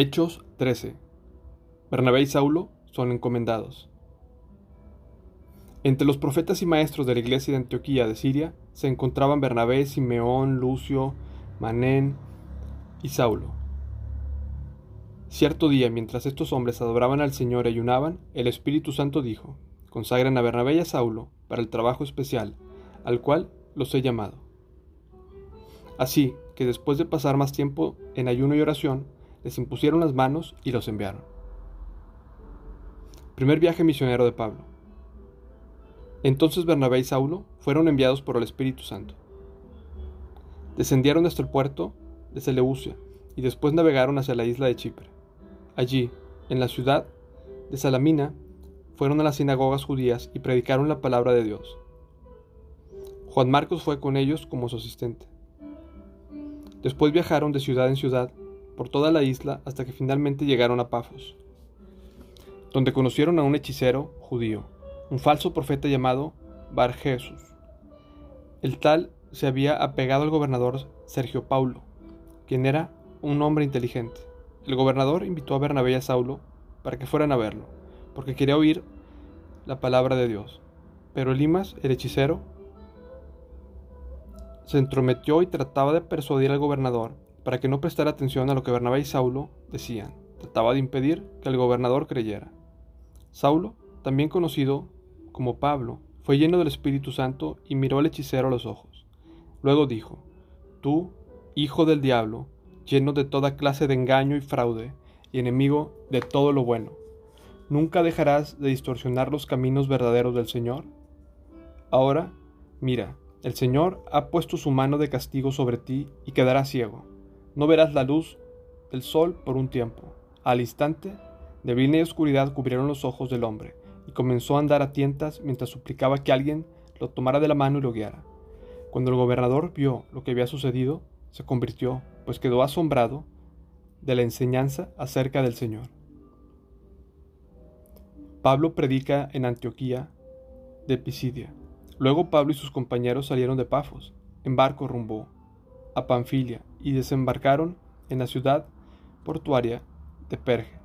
Hechos 13. Bernabé y Saulo son encomendados. Entre los profetas y maestros de la iglesia de Antioquía de Siria se encontraban Bernabé, Simeón, Lucio, Manén y Saulo. Cierto día, mientras estos hombres adoraban al Señor y ayunaban, el Espíritu Santo dijo, consagren a Bernabé y a Saulo para el trabajo especial, al cual los he llamado. Así que después de pasar más tiempo en ayuno y oración, les impusieron las manos y los enviaron. Primer viaje misionero de Pablo. Entonces Bernabé y Saulo fueron enviados por el Espíritu Santo. Descendieron hasta el puerto de Seleucia y después navegaron hacia la isla de Chipre. Allí, en la ciudad de Salamina, fueron a las sinagogas judías y predicaron la palabra de Dios. Juan Marcos fue con ellos como su asistente. Después viajaron de ciudad en ciudad por toda la isla hasta que finalmente llegaron a Pafos, donde conocieron a un hechicero judío, un falso profeta llamado Bar Jesús. El tal se había apegado al gobernador Sergio Paulo, quien era un hombre inteligente. El gobernador invitó a Bernabé y a Saulo para que fueran a verlo, porque quería oír la palabra de Dios. Pero Elimas, el hechicero, se entrometió y trataba de persuadir al gobernador para que no prestara atención a lo que Bernabé y Saulo decían. Trataba de impedir que el gobernador creyera. Saulo, también conocido como Pablo, fue lleno del Espíritu Santo y miró al hechicero a los ojos. Luego dijo, Tú, hijo del diablo, lleno de toda clase de engaño y fraude, y enemigo de todo lo bueno, ¿nunca dejarás de distorsionar los caminos verdaderos del Señor? Ahora, mira, el Señor ha puesto su mano de castigo sobre ti y quedarás ciego no verás la luz del sol por un tiempo. Al instante, neblina y oscuridad cubrieron los ojos del hombre, y comenzó a andar a tientas mientras suplicaba que alguien lo tomara de la mano y lo guiara. Cuando el gobernador vio lo que había sucedido, se convirtió, pues quedó asombrado de la enseñanza acerca del Señor. Pablo predica en Antioquía de Pisidia. Luego Pablo y sus compañeros salieron de Pafos, en barco rumbo a Panfilia y desembarcaron en la ciudad portuaria de Perge.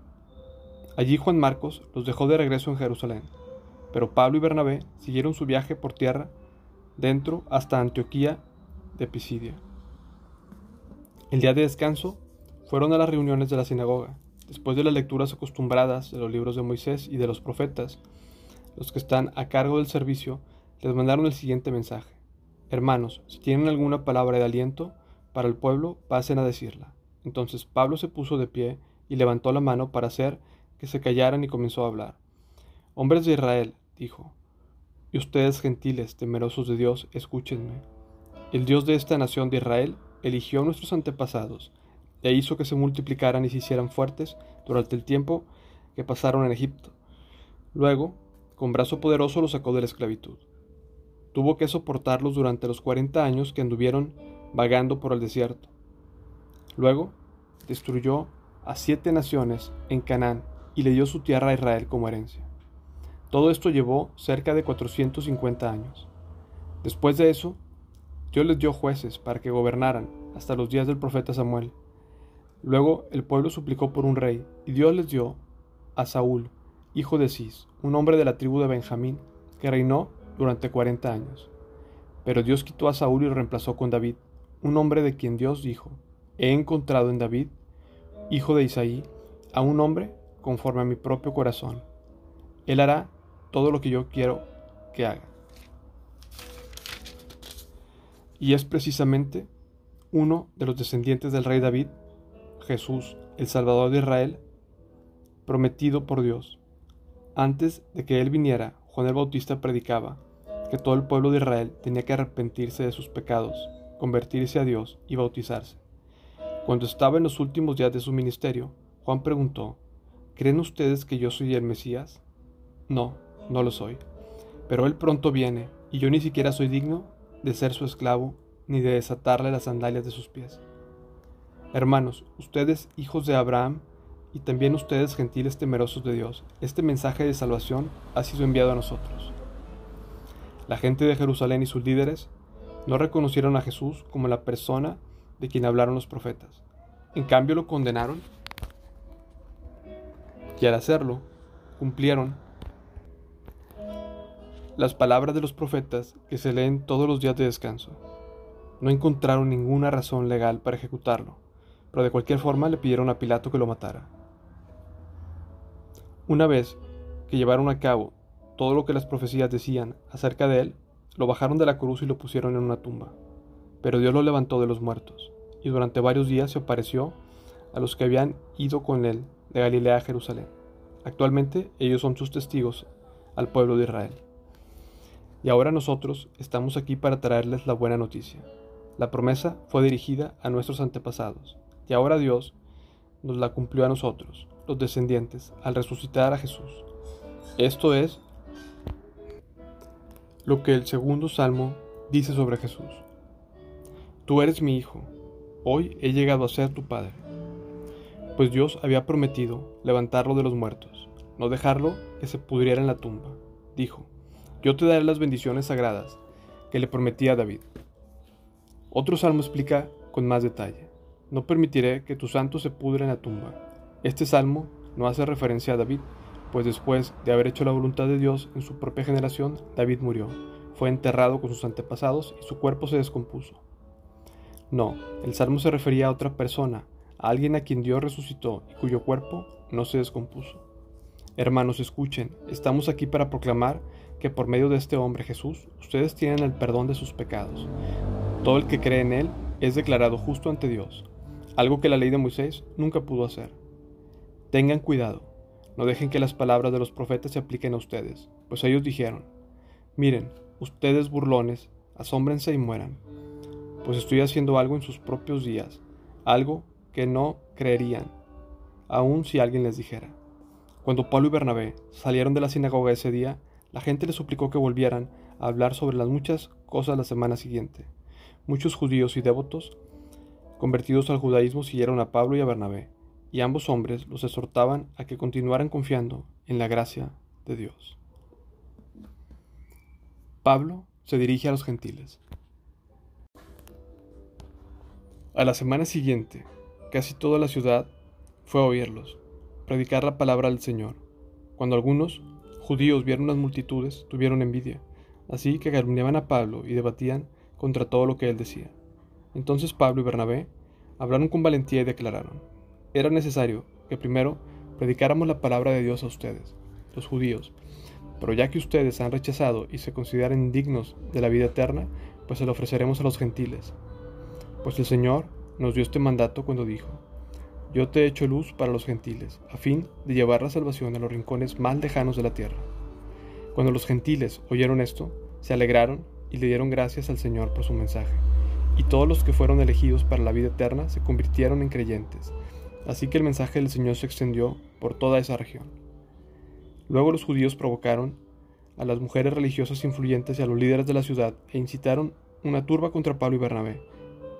Allí Juan Marcos los dejó de regreso en Jerusalén, pero Pablo y Bernabé siguieron su viaje por tierra dentro hasta Antioquía de Pisidia. El día de descanso fueron a las reuniones de la sinagoga. Después de las lecturas acostumbradas de los libros de Moisés y de los profetas, los que están a cargo del servicio les mandaron el siguiente mensaje. Hermanos, si tienen alguna palabra de aliento para el pueblo, pasen a decirla. Entonces Pablo se puso de pie y levantó la mano para hacer que se callaran y comenzó a hablar. Hombres de Israel, dijo, y ustedes gentiles, temerosos de Dios, escúchenme. El Dios de esta nación de Israel eligió a nuestros antepasados e hizo que se multiplicaran y se hicieran fuertes durante el tiempo que pasaron en Egipto. Luego, con brazo poderoso los sacó de la esclavitud. Tuvo que soportarlos durante los cuarenta años que anduvieron vagando por el desierto. Luego destruyó a siete naciones en Canaán y le dio su tierra a Israel como herencia. Todo esto llevó cerca de 450 años. Después de eso, Dios les dio jueces para que gobernaran hasta los días del profeta Samuel. Luego el pueblo suplicó por un rey, y Dios les dio a Saúl, hijo de Cis, un hombre de la tribu de Benjamín, que reinó durante 40 años. Pero Dios quitó a Saúl y lo reemplazó con David, un hombre de quien Dios dijo, he encontrado en David, hijo de Isaí, a un hombre conforme a mi propio corazón. Él hará todo lo que yo quiero que haga. Y es precisamente uno de los descendientes del rey David, Jesús, el Salvador de Israel, prometido por Dios. Antes de que él viniera, Juan el Bautista predicaba que todo el pueblo de Israel tenía que arrepentirse de sus pecados convertirse a Dios y bautizarse. Cuando estaba en los últimos días de su ministerio, Juan preguntó, ¿Creen ustedes que yo soy el Mesías? No, no lo soy. Pero Él pronto viene, y yo ni siquiera soy digno de ser su esclavo, ni de desatarle las sandalias de sus pies. Hermanos, ustedes hijos de Abraham, y también ustedes gentiles temerosos de Dios, este mensaje de salvación ha sido enviado a nosotros. La gente de Jerusalén y sus líderes no reconocieron a Jesús como la persona de quien hablaron los profetas. En cambio lo condenaron Y al hacerlo, cumplieron las palabras de los profetas que se leen todos los días de descanso. No encontraron ninguna razón legal para ejecutarlo, pero de cualquier forma le pidieron a Pilato que lo matara. Una vez que llevaron a cabo todo lo que las profecías decían acerca de él, lo bajaron de la cruz y lo pusieron en una tumba. Pero Dios lo levantó de los muertos, y durante varios días se apareció a los que habían ido con él de Galilea a Jerusalén. Actualmente ellos son sus testigos al pueblo de Israel. Y ahora nosotros estamos aquí para traerles la buena noticia. La promesa fue dirigida a nuestros antepasados, y ahora Dios nos la cumplió a nosotros, los descendientes, al resucitar a Jesús. Esto es lo que el segundo salmo dice sobre Jesús. Tú eres mi hijo, hoy he llegado a ser tu padre. Pues Dios había prometido levantarlo de los muertos, no dejarlo que se pudriera en la tumba. Dijo, yo te daré las bendiciones sagradas que le prometí a David. Otro salmo explica con más detalle, no permitiré que tu santo se pudre en la tumba. Este salmo no hace referencia a David, pues después de haber hecho la voluntad de Dios en su propia generación, David murió, fue enterrado con sus antepasados y su cuerpo se descompuso. No, el salmo se refería a otra persona, a alguien a quien Dios resucitó y cuyo cuerpo no se descompuso. Hermanos, escuchen, estamos aquí para proclamar que por medio de este hombre Jesús, ustedes tienen el perdón de sus pecados. Todo el que cree en Él es declarado justo ante Dios, algo que la ley de Moisés nunca pudo hacer. Tengan cuidado, no dejen que las palabras de los profetas se apliquen a ustedes, pues ellos dijeron, miren, ustedes burlones, asómbrense y mueran, pues estoy haciendo algo en sus propios días, algo que no creerían, aun si alguien les dijera. Cuando Pablo y Bernabé salieron de la sinagoga ese día, la gente les suplicó que volvieran a hablar sobre las muchas cosas la semana siguiente. Muchos judíos y devotos convertidos al judaísmo siguieron a Pablo y a Bernabé, y ambos hombres los exhortaban a que continuaran confiando en la gracia de Dios. Pablo se dirige a los gentiles. A la semana siguiente, casi toda la ciudad fue a oírlos, predicar la palabra del Señor. Cuando algunos judíos vieron las multitudes, tuvieron envidia, así que calumniaban a Pablo y debatían contra todo lo que él decía. Entonces Pablo y Bernabé hablaron con valentía y declararon, era necesario que primero predicáramos la palabra de Dios a ustedes, los judíos, pero ya que ustedes han rechazado y se consideran dignos de la vida eterna, pues se lo ofreceremos a los gentiles. Pues el Señor nos dio este mandato cuando dijo, Yo te he hecho luz para los gentiles, a fin de llevar la salvación a los rincones más lejanos de la tierra. Cuando los gentiles oyeron esto, se alegraron y le dieron gracias al Señor por su mensaje. Y todos los que fueron elegidos para la vida eterna se convirtieron en creyentes Así que el mensaje del Señor se extendió por toda esa región. Luego los judíos provocaron a las mujeres religiosas influyentes y a los líderes de la ciudad e incitaron una turba contra Pablo y Bernabé,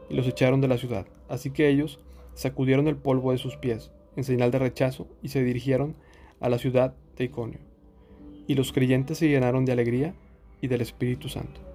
y los echaron de la ciudad. Así que ellos sacudieron el polvo de sus pies en señal de rechazo y se dirigieron a la ciudad de Iconio. Y los creyentes se llenaron de alegría y del Espíritu Santo.